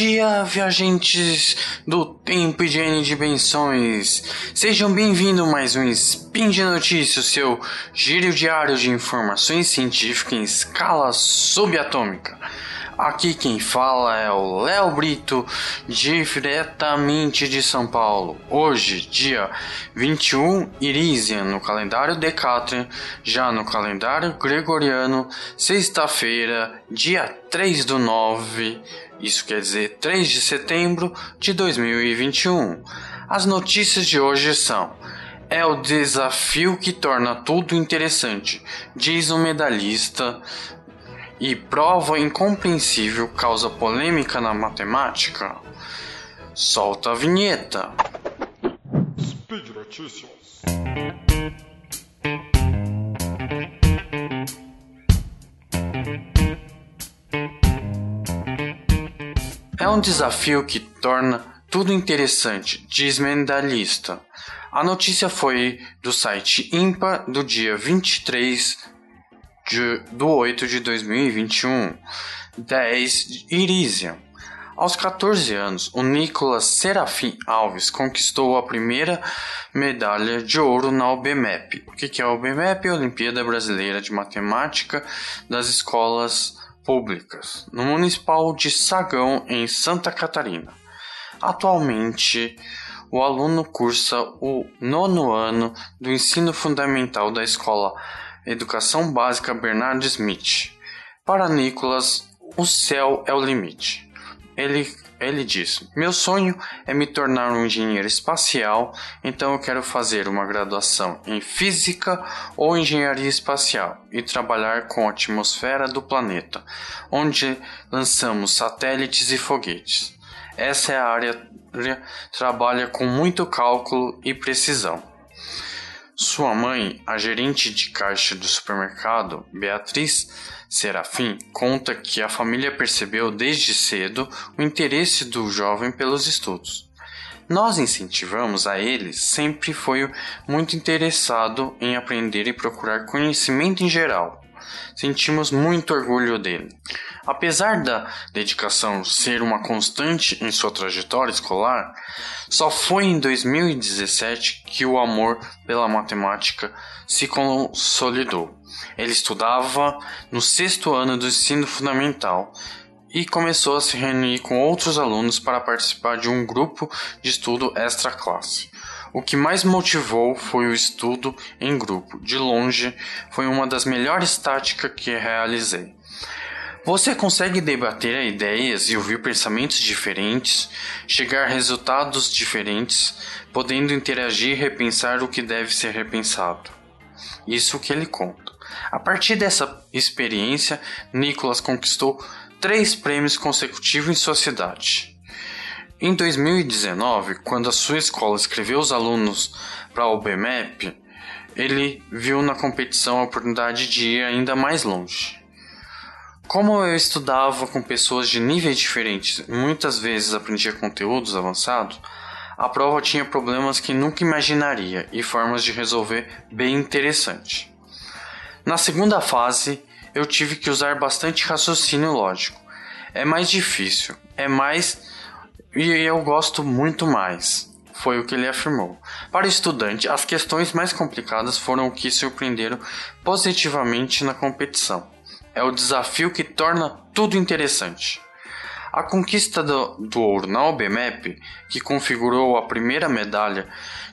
dia, viajantes do tempo e de dimensões. Sejam bem-vindos a mais um Spin de Notícias, seu giro diário de informações científicas em escala subatômica. Aqui quem fala é o Léo Brito, diretamente de São Paulo. Hoje, dia 21 Irisian no calendário Decatrian, já no calendário gregoriano, sexta-feira, dia 3 do 9, isso quer dizer 3 de setembro de 2021. As notícias de hoje são: é o desafio que torna tudo interessante, diz o medalhista e prova incompreensível causa polêmica na matemática? Solta a vinheta. Speed Notícias. É um desafio que torna tudo interessante, diz medalhista. A notícia foi do site IMPA do dia 23 de, do 8 de 2021, 10 Irisian. Aos 14 anos, o Nicolas Serafim Alves conquistou a primeira medalha de ouro na OBMEP. O que é a OBMEP? Olimpíada Brasileira de Matemática das Escolas Públicas, no Municipal de Sagão, em Santa Catarina. Atualmente, o aluno cursa o nono ano do ensino fundamental da escola Educação Básica Bernard Smith. Para Nicholas, o céu é o limite. Ele, ele diz: Meu sonho é me tornar um engenheiro espacial, então eu quero fazer uma graduação em física ou engenharia espacial e trabalhar com a atmosfera do planeta, onde lançamos satélites e foguetes. Essa é a área trabalha com muito cálculo e precisão. Sua mãe, a gerente de caixa do supermercado, Beatriz Serafim, conta que a família percebeu desde cedo o interesse do jovem pelos estudos. Nós incentivamos a ele, sempre foi muito interessado em aprender e procurar conhecimento em geral. Sentimos muito orgulho dele. Apesar da dedicação ser uma constante em sua trajetória escolar, só foi em 2017 que o amor pela matemática se consolidou. Ele estudava no sexto ano do ensino fundamental e começou a se reunir com outros alunos para participar de um grupo de estudo extra classe. O que mais motivou foi o estudo em grupo. De longe, foi uma das melhores táticas que realizei. Você consegue debater ideias e ouvir pensamentos diferentes, chegar a resultados diferentes, podendo interagir e repensar o que deve ser repensado. Isso que ele conta. A partir dessa experiência, Nicholas conquistou três prêmios consecutivos em sua cidade. Em 2019, quando a sua escola escreveu os alunos para o BMAP, ele viu na competição a oportunidade de ir ainda mais longe. Como eu estudava com pessoas de níveis diferentes, muitas vezes aprendia conteúdos avançados, a prova tinha problemas que nunca imaginaria e formas de resolver bem interessante. Na segunda fase, eu tive que usar bastante raciocínio lógico. É mais difícil, é mais e eu gosto muito mais. Foi o que ele afirmou. Para o estudante, as questões mais complicadas foram o que surpreenderam positivamente na competição é o desafio que torna tudo interessante. A conquista do, do ouro na OBMEP, que configurou a primeira medalha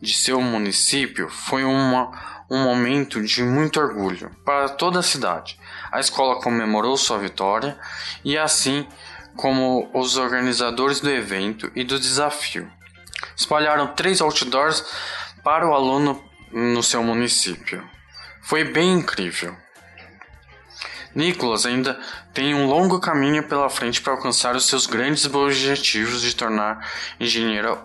de seu município, foi uma, um momento de muito orgulho para toda a cidade. A escola comemorou sua vitória e assim como os organizadores do evento e do desafio. Espalharam três outdoors para o aluno no seu município. Foi bem incrível. Nicholas ainda tem um longo caminho pela frente para alcançar os seus grandes objetivos de tornar engenheiro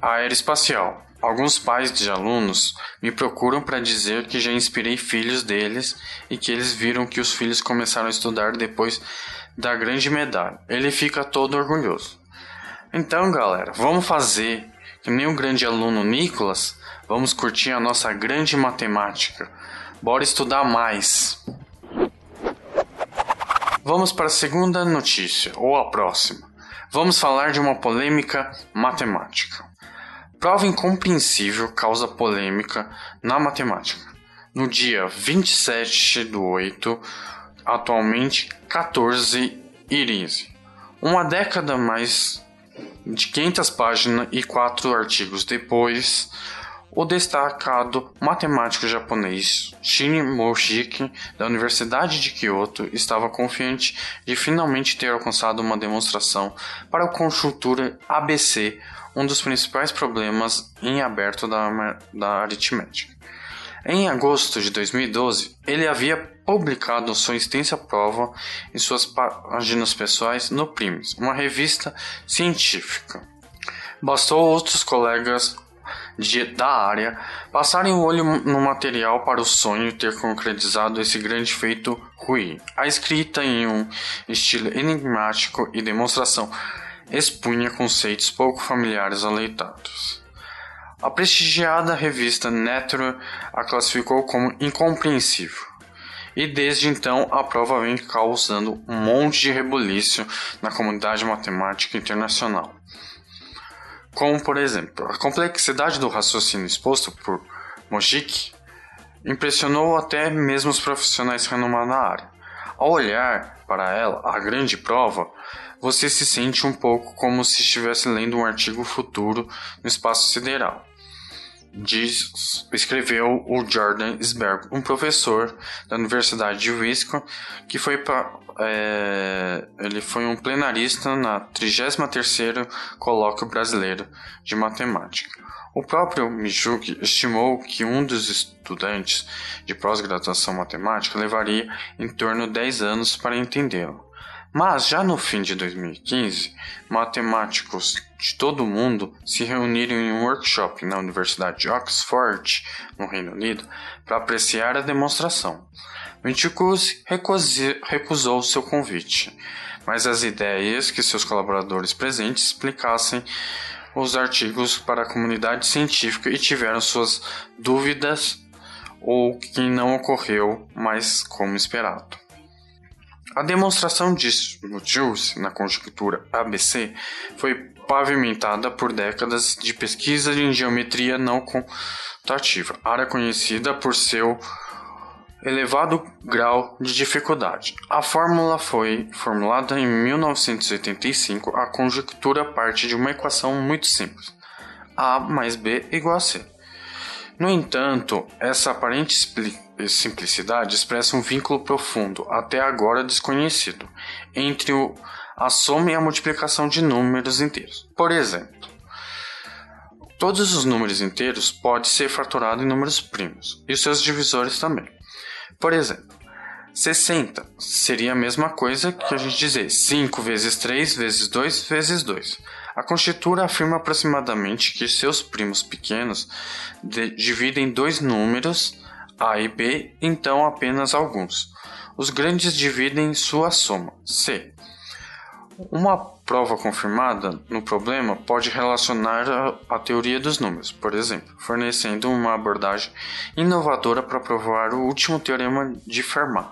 aeroespacial. Alguns pais de alunos me procuram para dizer que já inspirei filhos deles e que eles viram que os filhos começaram a estudar depois da grande medalha. Ele fica todo orgulhoso. Então, galera, vamos fazer que nem o grande aluno Nicholas, vamos curtir a nossa grande matemática. Bora estudar mais. Vamos para a segunda notícia, ou a próxima. Vamos falar de uma polêmica matemática. Prova incompreensível causa polêmica na matemática. No dia 27 do 8, atualmente 14 Irise. Uma década mais de 500 páginas e quatro artigos depois, o destacado matemático japonês Shin Moshiki, da Universidade de Kyoto, estava confiante de finalmente ter alcançado uma demonstração para a conjuntura ABC, um dos principais problemas em aberto da, da aritmética. Em agosto de 2012, ele havia publicado sua extensa prova em suas páginas pessoais no Primes, uma revista científica. Bastou outros colegas de, da área passarem o olho no material para o sonho ter concretizado esse grande feito ruim. A escrita em um estilo enigmático e demonstração expunha conceitos pouco familiares a leitados. A prestigiada revista Nature a classificou como incompreensível. E desde então a prova vem causando um monte de rebuliço na comunidade matemática internacional. Como, por exemplo, a complexidade do raciocínio exposto por Mojik impressionou até mesmo os profissionais renomados na área. Ao olhar para ela, a grande prova, você se sente um pouco como se estivesse lendo um artigo futuro no espaço sideral diz, escreveu o Jordan Sberg, um professor da Universidade de Wisconsin, que foi é, ele foi um plenarista na 33º Colóquio Brasileiro de Matemática. O próprio Mijuki estimou que um dos estudantes de pós-graduação matemática levaria em torno de 10 anos para entendê-lo. Mas já no fim de 2015, matemáticos de todo o mundo se reuniram em um workshop na Universidade de Oxford, no Reino Unido, para apreciar a demonstração. Venticus recusou seu convite, mas as ideias que seus colaboradores presentes explicassem os artigos para a comunidade científica e tiveram suas dúvidas ou que não ocorreu mais como esperado. A demonstração de Jules na conjectura ABC foi pavimentada por décadas de pesquisa em geometria não contativa, área conhecida por seu elevado grau de dificuldade. A fórmula foi formulada em 1985. A conjectura parte de uma equação muito simples: A mais B igual a C. No entanto, essa aparente simplicidade expressa um vínculo profundo, até agora desconhecido, entre o, a soma e a multiplicação de números inteiros. Por exemplo, todos os números inteiros podem ser faturados em números primos, e os seus divisores também. Por exemplo, 60 seria a mesma coisa que a gente dizer 5 vezes 3 vezes 2 vezes 2. A Constitura afirma aproximadamente que seus primos pequenos dividem dois números, A e B, então apenas alguns. Os grandes dividem sua soma, C. Uma prova confirmada no problema pode relacionar a, a teoria dos números, por exemplo, fornecendo uma abordagem inovadora para provar o último teorema de Fermat,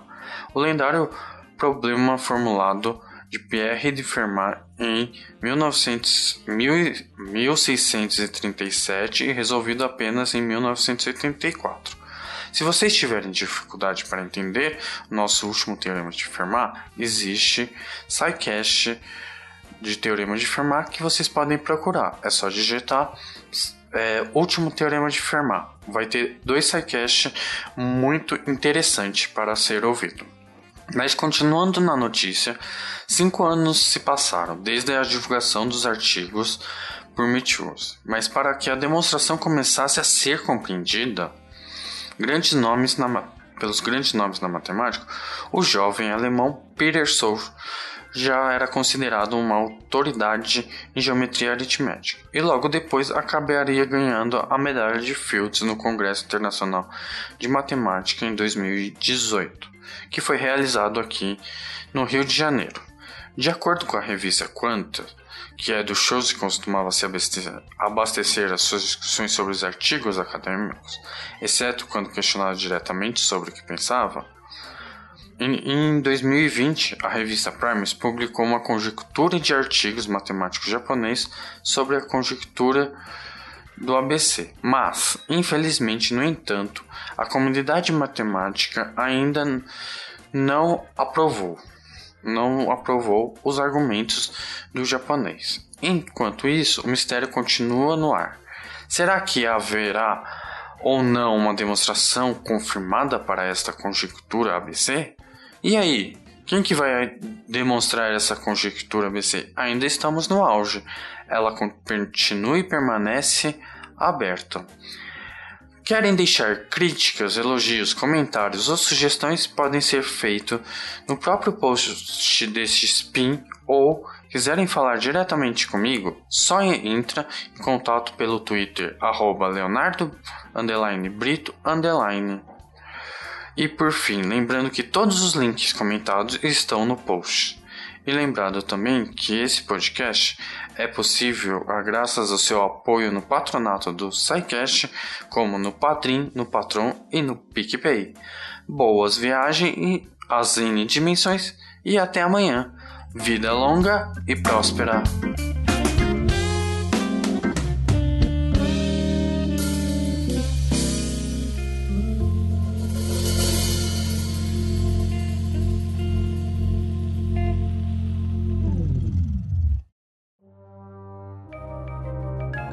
o lendário problema formulado de Pierre de Fermat em 1900, 1637 e resolvido apenas em 1984. Se vocês tiverem dificuldade para entender nosso último teorema de Fermat, existe SciCast de teorema de Fermat que vocês podem procurar. É só digitar é, último teorema de Fermat. Vai ter dois SciCast muito interessantes para ser ouvido. Mas continuando na notícia, cinco anos se passaram desde a divulgação dos artigos por Mitchell, mas para que a demonstração começasse a ser compreendida, grandes nomes na, pelos grandes nomes na matemática, o jovem alemão Peter já era considerado uma autoridade em geometria aritmética, e logo depois acabaria ganhando a medalha de Fields no Congresso Internacional de Matemática em 2018 que foi realizado aqui no Rio de Janeiro. De acordo com a revista Quanta, que é do shows que costumava se abastecer, abastecer as suas discussões sobre os artigos acadêmicos, exceto quando questionado diretamente sobre o que pensava, Em 2020, a revista Primes publicou uma conjectura de artigos matemáticos japonês sobre a conjectura do ABC. Mas, infelizmente, no entanto, a comunidade matemática ainda não aprovou, não aprovou os argumentos do japonês. Enquanto isso, o mistério continua no ar. Será que haverá ou não uma demonstração confirmada para esta conjectura ABC? E aí, quem que vai demonstrar essa conjectura ABC? Ainda estamos no auge. Ela continua e permanece aberta. Querem deixar críticas, elogios, comentários ou sugestões podem ser feitos no próprio post deste spin ou quiserem falar diretamente comigo, só entra em contato pelo Twitter arroba leonardo brito e por fim, lembrando que todos os links comentados estão no post. E lembrando também que esse podcast é possível graças ao seu apoio no patronato do SciCast, como no Padrim, no Patron e no PicPay. Boas viagens e as N dimensões e até amanhã. Vida longa e próspera.